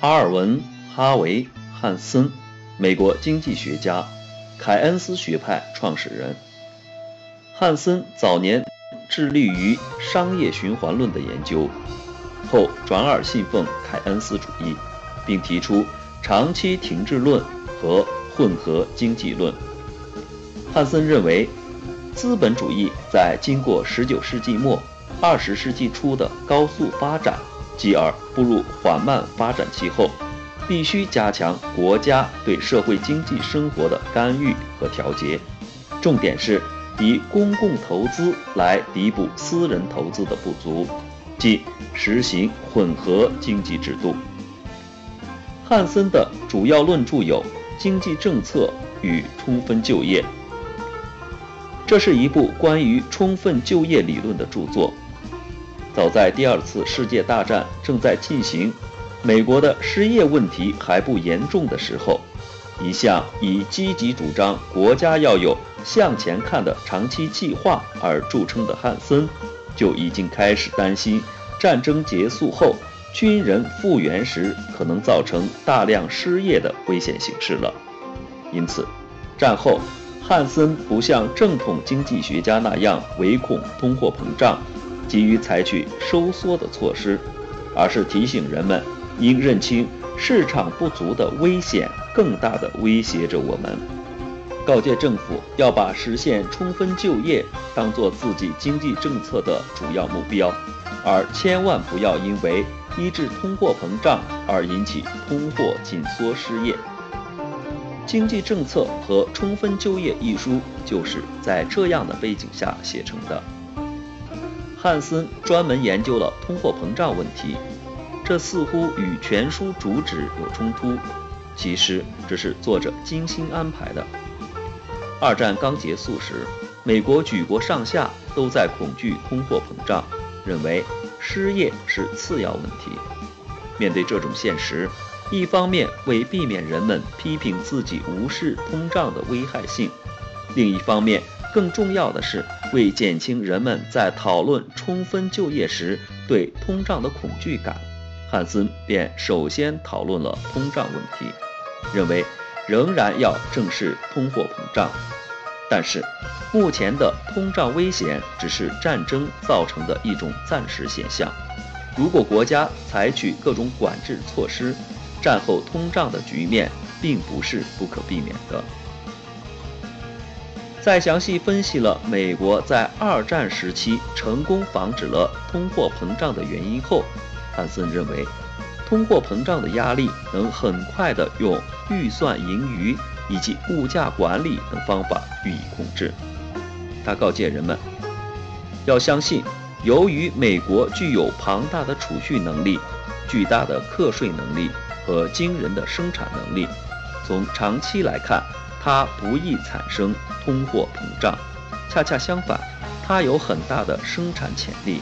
阿尔文·哈维·汉森，美国经济学家，凯恩斯学派创始人。汉森早年致力于商业循环论的研究，后转而信奉凯恩斯主义，并提出长期停滞论和混合经济论。汉森认为，资本主义在经过19世纪末、20世纪初的高速发展。继而步入缓慢发展期后，必须加强国家对社会经济生活的干预和调节，重点是以公共投资来弥补私人投资的不足，即实行混合经济制度。汉森的主要论著有《经济政策与充分就业》，这是一部关于充分就业理论的著作。早在第二次世界大战正在进行，美国的失业问题还不严重的时候，一向以积极主张国家要有向前看的长期计划而著称的汉森，就已经开始担心战争结束后军人复员时可能造成大量失业的危险形势了。因此，战后汉森不像正统经济学家那样唯恐通货膨胀。急于采取收缩的措施，而是提醒人们应认清市场不足的危险，更大的威胁着我们。告诫政府要把实现充分就业当做自己经济政策的主要目标，而千万不要因为抑制通货膨胀而引起通货紧缩失业。《经济政策和充分就业》一书就是在这样的背景下写成的。汉森专门研究了通货膨胀问题，这似乎与全书主旨有冲突，其实这是作者精心安排的。二战刚结束时，美国举国上下都在恐惧通货膨胀，认为失业是次要问题。面对这种现实，一方面为避免人们批评自己无视通胀的危害性，另一方面。更重要的是，为减轻人们在讨论充分就业时对通胀的恐惧感，汉森便首先讨论了通胀问题，认为仍然要正视通货膨胀。但是，目前的通胀危险只是战争造成的一种暂时现象。如果国家采取各种管制措施，战后通胀的局面并不是不可避免的。在详细分析了美国在二战时期成功防止了通货膨胀的原因后，汉森认为，通货膨胀的压力能很快地用预算盈余以及物价管理等方法予以控制。他告诫人们，要相信，由于美国具有庞大的储蓄能力、巨大的课税能力和惊人的生产能力，从长期来看。它不易产生通货膨胀，恰恰相反，它有很大的生产潜力，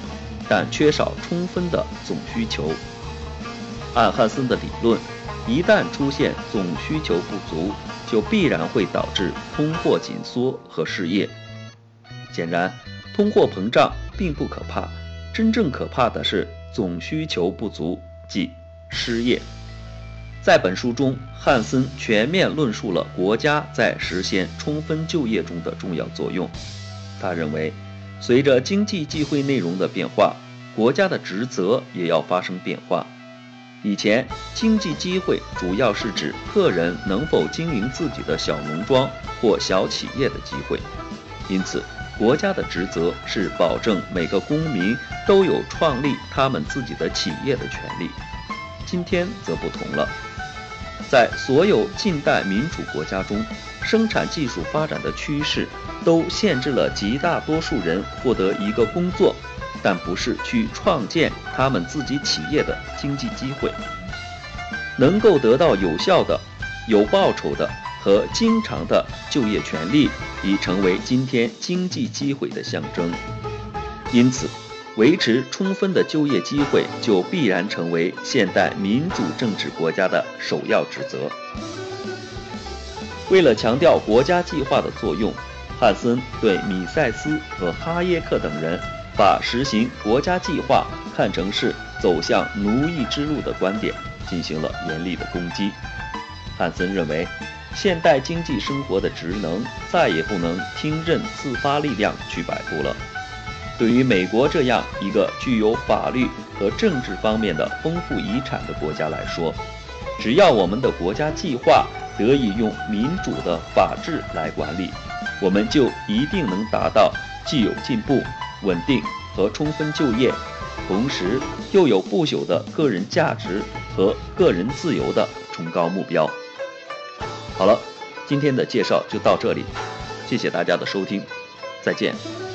但缺少充分的总需求。按汉森的理论，一旦出现总需求不足，就必然会导致通货紧缩和失业。显然，通货膨胀并不可怕，真正可怕的是总需求不足，即失业。在本书中，汉森全面论述了国家在实现充分就业中的重要作用。他认为，随着经济机会内容的变化，国家的职责也要发生变化。以前，经济机会主要是指个人能否经营自己的小农庄或小企业的机会，因此，国家的职责是保证每个公民都有创立他们自己的企业的权利。今天则不同了。在所有近代民主国家中，生产技术发展的趋势都限制了极大多数人获得一个工作，但不是去创建他们自己企业的经济机会。能够得到有效的、有报酬的和经常的就业权利，已成为今天经济机会的象征。因此。维持充分的就业机会，就必然成为现代民主政治国家的首要职责。为了强调国家计划的作用，汉森对米塞斯和哈耶克等人把实行国家计划看成是走向奴役之路的观点进行了严厉的攻击。汉森认为，现代经济生活的职能再也不能听任自发力量去摆布了。对于美国这样一个具有法律和政治方面的丰富遗产的国家来说，只要我们的国家计划得以用民主的法治来管理，我们就一定能达到既有进步、稳定和充分就业，同时又有不朽的个人价值和个人自由的崇高目标。好了，今天的介绍就到这里，谢谢大家的收听，再见。